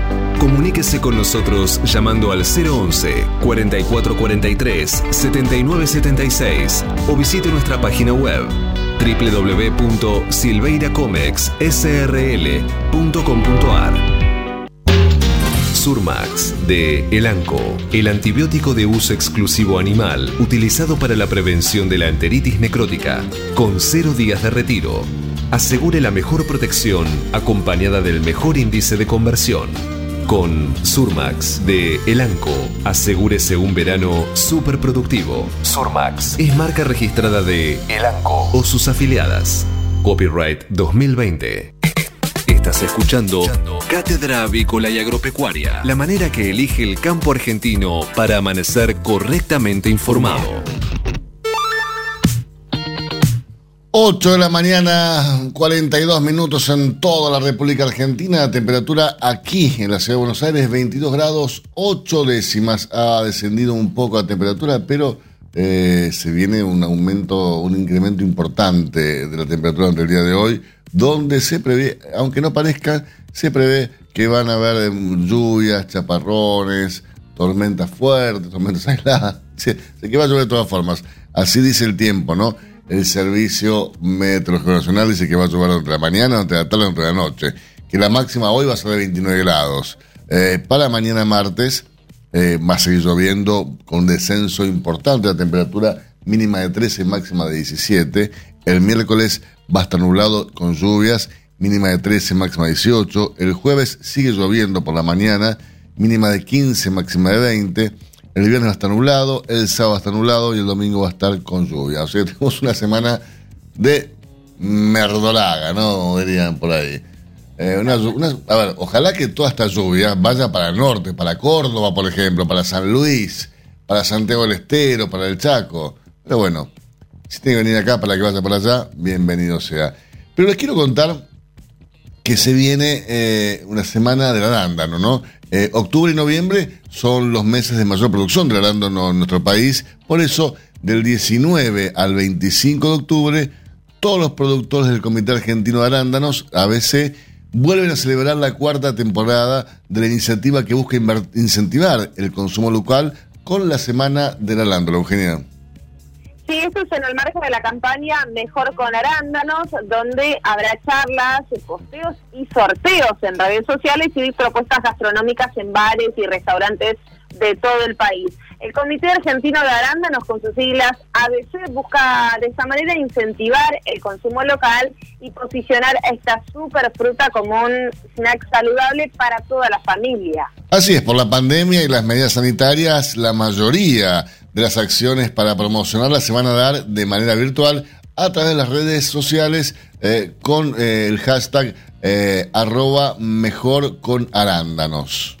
Comuníquese con nosotros llamando al 011 4443 7976 o visite nuestra página web www.silveiracomexsrl.com.ar Surmax de Elanco, el antibiótico de uso exclusivo animal utilizado para la prevención de la enteritis necrótica, con cero días de retiro. Asegure la mejor protección acompañada del mejor índice de conversión. Con Surmax de Elanco, asegúrese un verano súper productivo. Surmax es marca registrada de Elanco o sus afiliadas. Copyright 2020. Estás escuchando Cátedra Avícola y Agropecuaria, la manera que elige el campo argentino para amanecer correctamente informado. 8 de la mañana, 42 minutos en toda la República Argentina. Temperatura aquí en la ciudad de Buenos Aires, 22 grados, 8 décimas. Ha descendido un poco la temperatura, pero eh, se viene un aumento, un incremento importante de la temperatura entre el día de hoy, donde se prevé, aunque no parezca, se prevé que van a haber lluvias, chaparrones, tormentas fuertes, tormentas aisladas. Se, que va a llover de todas formas. Así dice el tiempo, ¿no? El Servicio Meteorológico Nacional dice que va a llover entre la mañana, entre la tarde, entre la noche. Que la máxima hoy va a ser de 29 grados. Eh, para mañana martes eh, va a seguir lloviendo con descenso importante la temperatura mínima de 13, máxima de 17. El miércoles va a estar nublado con lluvias, mínima de 13, máxima de 18. El jueves sigue lloviendo por la mañana, mínima de 15, máxima de 20 el viernes va a estar nublado, el sábado va a estar nublado y el domingo va a estar con lluvia. O sea, tenemos una semana de merdolaga, ¿no? Dirían por ahí. Eh, a ver, ojalá que toda esta lluvia vaya para el norte, para Córdoba, por ejemplo, para San Luis, para Santiago del Estero, para el Chaco. Pero bueno, si tiene que venir acá para que vaya para allá, bienvenido sea. Pero les quiero contar que se viene eh, una semana del arándano, ¿no? Eh, octubre y noviembre son los meses de mayor producción del arándano en nuestro país, por eso del 19 al 25 de octubre todos los productores del Comité Argentino de Arándanos, ABC, vuelven a celebrar la cuarta temporada de la iniciativa que busca incentivar el consumo local con la Semana del Arándano, Eugenia. Sí, esto es en el marco de la campaña Mejor con Arándanos, donde habrá charlas, posteos y sorteos en redes sociales y propuestas gastronómicas en bares y restaurantes de todo el país. El Comité Argentino de Arándanos, con sus siglas ABC, busca de esta manera incentivar el consumo local y posicionar a esta super fruta como un snack saludable para toda la familia. Así es, por la pandemia y las medidas sanitarias, la mayoría de las acciones para promocionarla se van a dar de manera virtual a través de las redes sociales eh, con eh, el hashtag eh, arroba mejor con arándanos.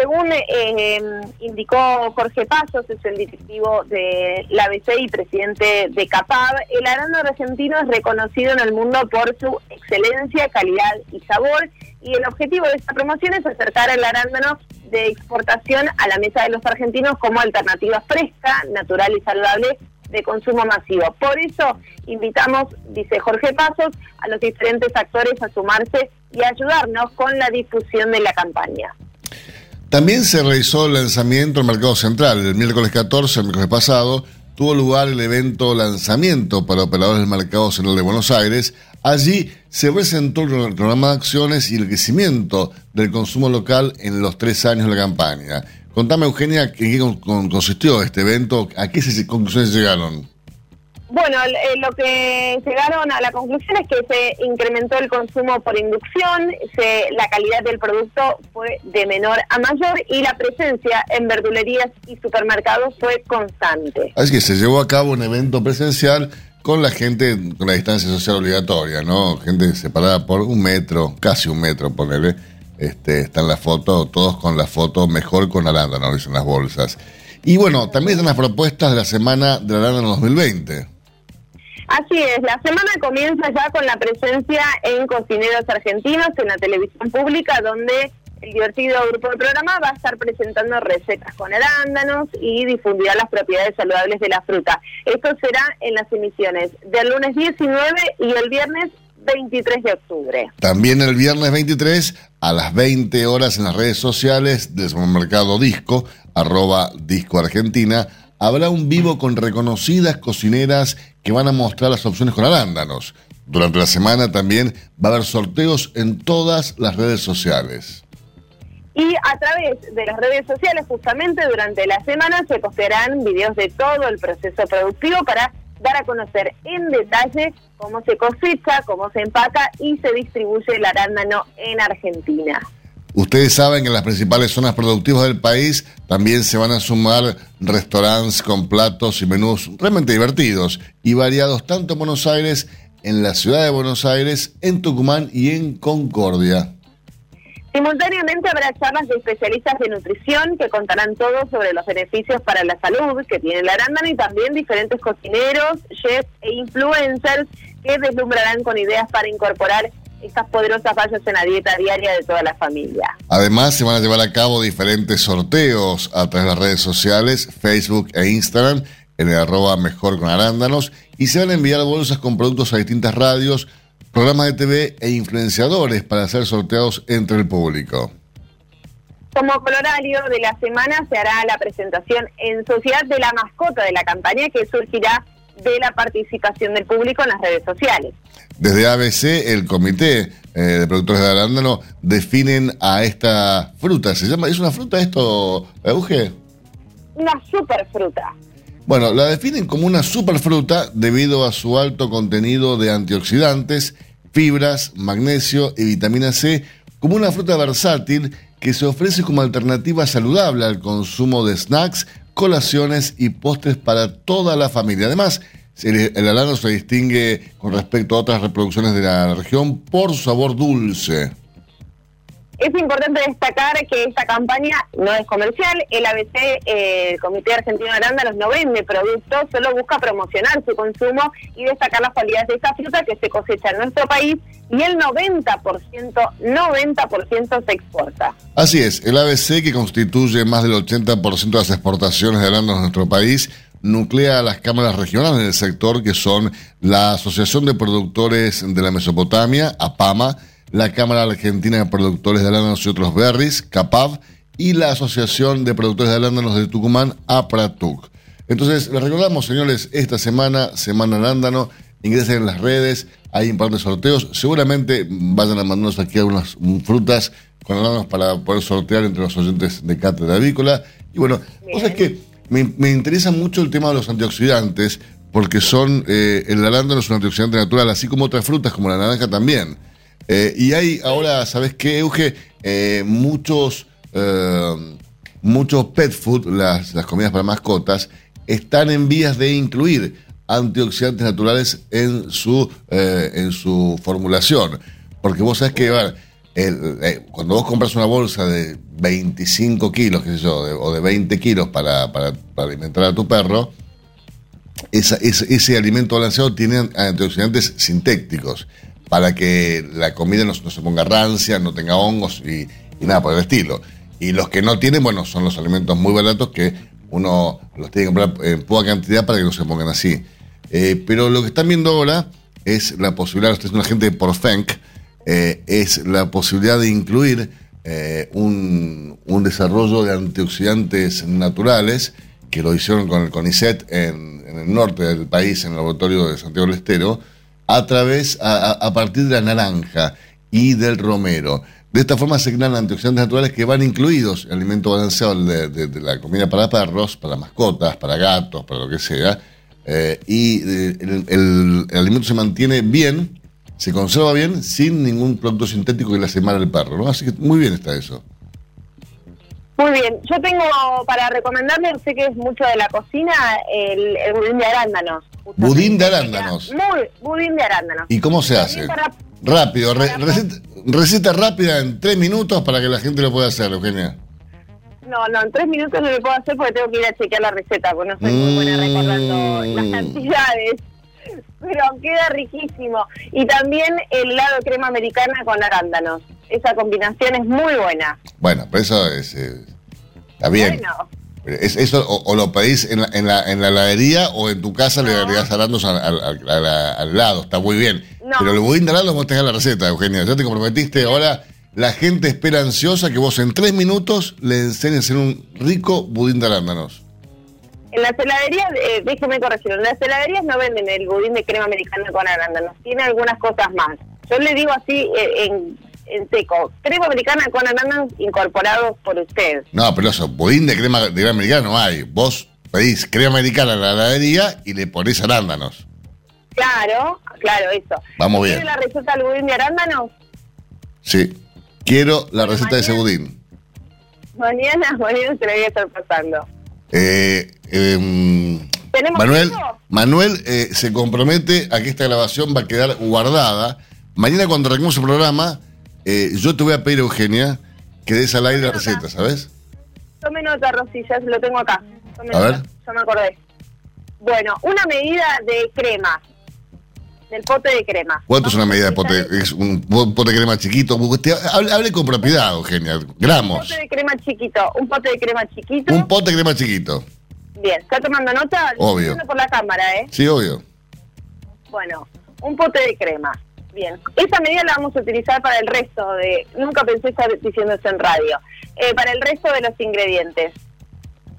Según eh, indicó Jorge Pasos, es el directivo de la ABC y presidente de CAPAB, el arándano argentino es reconocido en el mundo por su excelencia, calidad y sabor. Y el objetivo de esta promoción es acercar el arándano de exportación a la mesa de los argentinos como alternativa fresca, natural y saludable de consumo masivo. Por eso invitamos, dice Jorge Pasos, a los diferentes actores a sumarse y ayudarnos con la difusión de la campaña. También se realizó el lanzamiento del Mercado Central. El miércoles 14, el miércoles pasado, tuvo lugar el evento lanzamiento para operadores del Mercado Central de Buenos Aires. Allí se presentó el programa de acciones y el crecimiento del consumo local en los tres años de la campaña. Contame, Eugenia, en qué consistió este evento, a qué conclusiones llegaron. Bueno, eh, lo que llegaron a la conclusión es que se incrementó el consumo por inducción, se, la calidad del producto fue de menor a mayor y la presencia en verdulerías y supermercados fue constante. Así que se llevó a cabo un evento presencial con la gente con la distancia social obligatoria, ¿no? Gente separada por un metro, casi un metro, ponele. Este, está en la foto, todos con la foto mejor con arándano, dicen las bolsas. Y bueno, también están las propuestas de la semana del arándano 2020. Así es, la semana comienza ya con la presencia en Cocineros Argentinos en la televisión pública, donde el divertido grupo de programa va a estar presentando recetas con arándanos y difundirá las propiedades saludables de la fruta. Esto será en las emisiones del lunes 19 y el viernes 23 de octubre. También el viernes 23 a las 20 horas en las redes sociales del supermercado Disco, arroba Disco Argentina, habrá un vivo con reconocidas cocineras que van a mostrar las opciones con arándanos. Durante la semana también va a haber sorteos en todas las redes sociales. Y a través de las redes sociales, justamente durante la semana, se postearán videos de todo el proceso productivo para dar a conocer en detalle cómo se cosecha, cómo se empaca y se distribuye el arándano en Argentina. Ustedes saben que en las principales zonas productivas del país también se van a sumar restaurantes con platos y menús realmente divertidos y variados tanto en Buenos Aires, en la ciudad de Buenos Aires, en Tucumán y en Concordia. Simultáneamente habrá charlas de especialistas de nutrición que contarán todo sobre los beneficios para la salud que tiene el arándano y también diferentes cocineros, chefs e influencers que deslumbrarán con ideas para incorporar estas poderosas fallas en la dieta diaria de toda la familia. Además, se van a llevar a cabo diferentes sorteos a través de las redes sociales, Facebook e Instagram, en el arroba mejor y se van a enviar bolsas con productos a distintas radios, programas de TV e influenciadores para ser sorteados entre el público. Como colorario de la semana se hará la presentación en sociedad de la mascota de la campaña que surgirá de la participación del público en las redes sociales. Desde ABC, el comité eh, de productores de arándano definen a esta fruta. ¿Se llama? ¿Es una fruta esto, Euge? Una superfruta. Bueno, la definen como una superfruta debido a su alto contenido de antioxidantes, fibras, magnesio y vitamina C, como una fruta versátil que se ofrece como alternativa saludable al consumo de snacks, colaciones y postres para toda la familia. Además, el, el se distingue con respecto a otras reproducciones de la región por su sabor dulce. Es importante destacar que esta campaña no es comercial. El ABC, eh, el Comité Argentino de Arándanos, no vende productos, solo busca promocionar su consumo y destacar las cualidades de esta fruta que se cosecha en nuestro país y el 90%, 90% se exporta. Así es, el ABC que constituye más del 80% de las exportaciones de arándanos en nuestro país nuclea las cámaras regionales del sector, que son la Asociación de Productores de la Mesopotamia, APAMA, la Cámara Argentina de Productores de Arándanos y otros berries, CAPAV, y la Asociación de Productores de Arándanos de Tucumán, APRATUC. Entonces, les recordamos, señores, esta semana, Semana Arándano, ingresen en las redes, hay importantes sorteos, seguramente vayan a mandarnos aquí algunas frutas con arándanos para poder sortear entre los oyentes de Cátedra Avícola. Y bueno, cosas que me, me interesa mucho el tema de los antioxidantes, porque son, eh, el arándano es un antioxidante natural, así como otras frutas, como la naranja también. Eh, y hay ahora, ¿sabes qué, Euge? Eh, muchos, eh, muchos pet food, las, las comidas para mascotas, están en vías de incluir antioxidantes naturales en su, en su formulación. Porque vos sabés que, cuando vos compras una bolsa de 25 kilos, qué sé yo, o de 20 kilos para, para, alimentar a tu perro, ese, ese alimento balanceado tiene antioxidantes sintéticos para que la comida no, no se ponga rancia, no tenga hongos y, nada por el estilo. Y los que no tienen, bueno, son los alimentos muy baratos que uno los tiene que comprar en poca cantidad para que no se pongan así. Eh, pero lo que están viendo ahora es la posibilidad, usted es un agente de Porfenc, eh, es la posibilidad de incluir eh, un, un desarrollo de antioxidantes naturales que lo hicieron con el CONICET en, en el norte del país, en el laboratorio de Santiago del Estero, a través, a, a- partir de la naranja y del romero. De esta forma se crean antioxidantes naturales que van incluidos en el alimento balanceado de, la comida para perros, para mascotas, para gatos, para lo que sea. eh, y eh, el alimento se mantiene bien, se conserva bien, sin ningún producto sintético que le hace mal al perro. ¿no? Así que muy bien está eso. Muy bien, yo tengo para recomendarle, sé que es mucho de la cocina, el, el budín de arándanos. Budín de arándanos. Muy, budín de arándanos. ¿Y cómo se hace? para- Rápido, re- receta, receta rápida en tres minutos para que la gente lo pueda hacer, Eugenia. No, no, en tres minutos no lo puedo hacer porque tengo que ir a chequear la receta, porque no soy muy buena recordando las cantidades. Pero queda riquísimo. Y también el helado de crema americana con arándanos. Esa combinación es muy buena. Bueno, pero eso es, eh, está bien. Bueno, Es, eso o, o lo pedís en la, en, la, en la heladería o en tu casa le agregás arándanos al, al, al- lado, está muy bien. No. Pero el budín de arándanos vos tenés la receta, Eugenia. Ya te comprometiste, ahora la gente espera ansiosa que vos en tres minutos le enseñes a hacer un rico budín de arándanos. en las heladerías, eh, déjeme corregir, en las heladerías no venden el budín de crema americana con arándanos, tiene algunas cosas más. Yo le digo así eh, en, en seco, crema americana con arándanos incorporados por usted. No, pero eso, budín de crema de crema americana no hay. Vos pedís crema americana en la heladería y le ponés arándanos. Claro, claro, eso. Vamos ¿Quiere bien. la receta del budín de arándanos? Sí. Quiero la receta de ese budín. Mañana, mañana se la voy a estar pasando. Eh, em, ¿Tenemos Manuel, tiempo? Manuel eh, se compromete a que esta grabación va a quedar guardada. Mañana cuando arranquemos el programa, eh, yo te voy a pedir, Eugenia, que des al aire la receta, ¿sabes? Tome nota, Rosy, ya lo tengo acá. Tome A nota, ver. ya me acordé. Bueno, una medida de crema, del pote de crema. ¿Cuánto es una medida de pote? Es un po- pote de crema chiquito. Usted hable, hable con propiedad, Eugenia. Un Gramos. pote de crema chiquito, un pote de crema chiquito. Un pote de crema chiquito. Bien, ¿está tomando nota? Lo Obvio. estoy viendo por la cámara, ¿eh? Sí, obvio. Bueno, un pote de crema. Bien, esa medida la vamos a utilizar para el resto de... Nunca pensé estar diciendo eso en radio. Eh, para el resto de los ingredientes.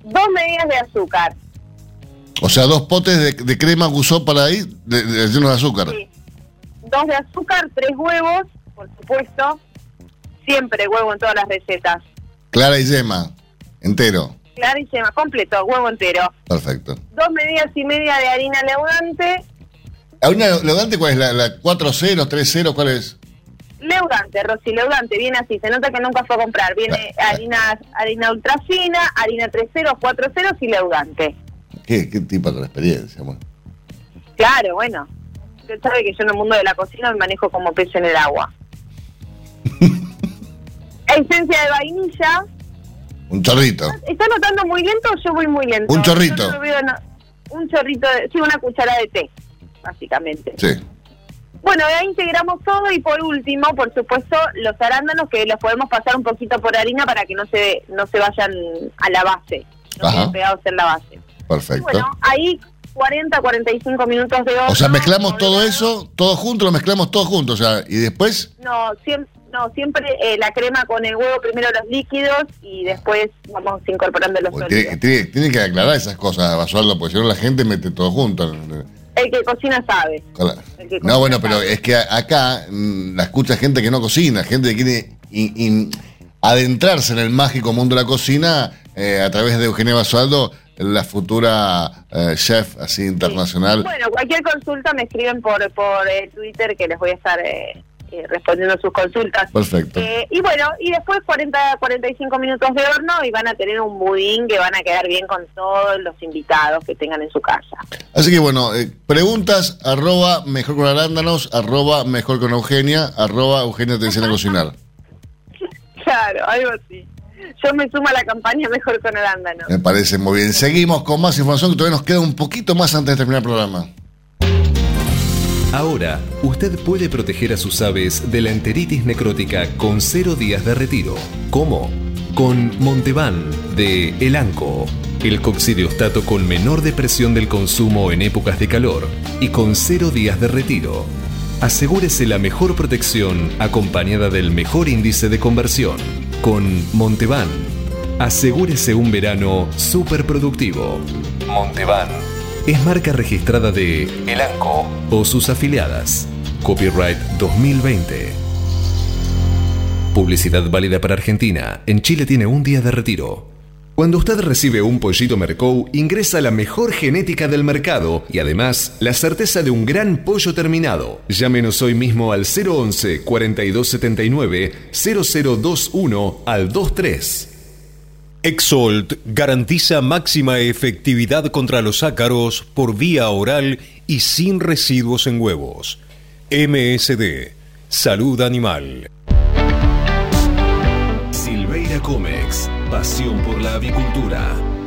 Dos medidas de azúcar. O sea, dos potes de, de crema que usó para ahí, de, de, de azúcar. Sí. Dos de azúcar, tres huevos, por supuesto. Siempre huevo en todas las recetas. Clara y yema. Entero. Clara y yema, completo, huevo entero. Perfecto. Dos medidas y media de harina leudante. ¿Harina leudante cuál es? ¿La, la 4 ceros, 3 ceros? ¿Cuál es? Leudante, Rosy, leudante, viene así, se nota que nunca fue a comprar. Viene harina harina ultra fina, harina 3 ceros, 4 ceros y leudante. ¿Qué, qué tipo de experiencia? Bueno. Claro, bueno. Usted sabe que yo en el mundo de la cocina me manejo como pez en el agua. Esencia de vainilla. Un chorrito. ¿Está notando muy lento o yo voy muy lento? Un chorrito. No. Un chorrito, de, sí, una cucharada de té, básicamente. Sí. Bueno, ahí integramos todo y por último, por supuesto, los arándanos que los podemos pasar un poquito por harina para que no se no se vayan a la base, no Ajá. queden pegados en la base. Perfecto. Bueno, ahí 40, 45 minutos de horno. O sea, mezclamos todo eso, todo junto, lo mezclamos todo junto, o sea, y después, No, siempre, no, siempre eh, la crema con el huevo, primero los líquidos y después vamos incorporando los pues, sólidos. tiene, tiene- tiene que aclarar esas cosas, Basualdo, porque si no la gente mete todo junto. El que cocina sabe. Claro. No, bueno, pero es que acá mm, la escucha gente que no cocina, gente que quiere in- in- adentrarse en el mágico mundo de la cocina eh, a través de Eugenia Basualdo, la futura eh, chef así internacional. Bueno, cualquier consulta me escriben por, por eh, Twitter que les voy a estar eh, respondiendo sus consultas. Perfecto. Eh, y bueno, y después 40, 45 minutos de horno y van a tener un budín que van a quedar bien con todos los invitados que tengan en su casa. Así que bueno, eh, preguntas arroba mejor con arándanos, arroba mejor con Eugenia, arroba Eugenia te enseña a cocinar. Claro, algo así. Yo me sumo a la campaña Mejor con Arándano. Me parece muy bien. Seguimos con más información que todavía nos queda un poquito más antes de terminar el programa. Ahora, usted puede proteger a sus aves de la enteritis necrótica con cero días de retiro. ¿Cómo? Con Montevan de Elanco, el coccidiostato con menor depresión del consumo en épocas de calor y con cero días de retiro. Asegúrese la mejor protección acompañada del mejor índice de conversión. Con Montevan, asegúrese un verano súper productivo. Montevan es marca registrada de Elanco o sus afiliadas. Copyright 2020. Publicidad válida para Argentina. En Chile tiene un día de retiro. Cuando usted recibe un pollito Mercou, ingresa la mejor genética del mercado y además la certeza de un gran pollo terminado. Llámenos hoy mismo al 011 4279 0021 al 23. Exolt garantiza máxima efectividad contra los ácaros por vía oral y sin residuos en huevos. MSD, Salud Animal. Silveira Comex, pasión por la avicultura.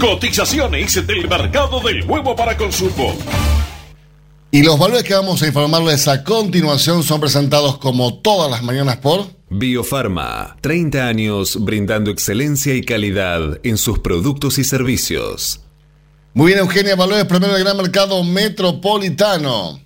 Cotizaciones del mercado del huevo para consumo. Y los valores que vamos a informarles a continuación son presentados como todas las mañanas por Biofarma, 30 años brindando excelencia y calidad en sus productos y servicios. Muy bien, Eugenia, valores primero del gran mercado metropolitano.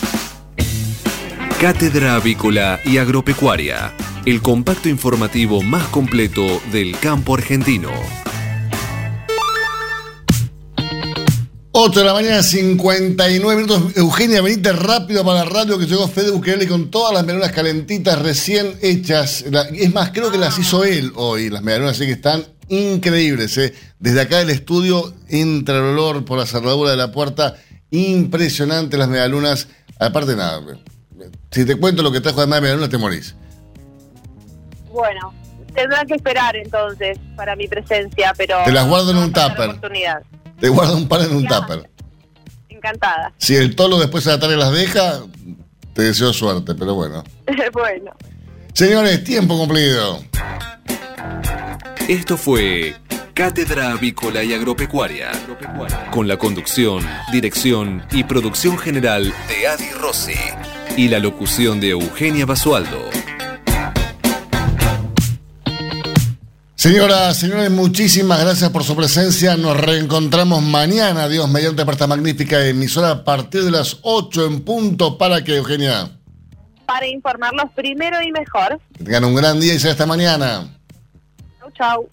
Cátedra Avícola y Agropecuaria. el compacto informativo más completo del campo argentino. 8 de la mañana, 59 minutos. Eugenia, venite rápido para la radio que llegó Fede Bukele con todas las medialunas calentitas recién hechas. Es más, creo que las hizo él hoy, las medialunas, así que están increíbles. ¿eh? Desde acá del estudio entra el olor por la cerradura de la puerta. Impresionante las medialunas. Aparte, nada, si te cuento lo que trajo además de te morís. Bueno, tendrán que esperar entonces para mi presencia, pero... Te las guardo en un tupper. oportunidad. Te guardo un par en un tupper. Encantada. Si el tolo después de la tarde las deja, te deseo suerte, pero bueno. bueno. Señores, tiempo cumplido. Esto fue Cátedra Avícola y Agropecuaria, con la conducción, dirección y producción general de Adi Rossi y la locución de Eugenia Basualdo. Señoras, señores, muchísimas gracias por su presencia. Nos reencontramos mañana, Dios, mediante para esta magnífica emisora a partir de las 8 en punto. ¿Para que, Eugenia? Para informarlos primero y mejor. Que tengan un gran día y será hasta mañana. Chau, chau.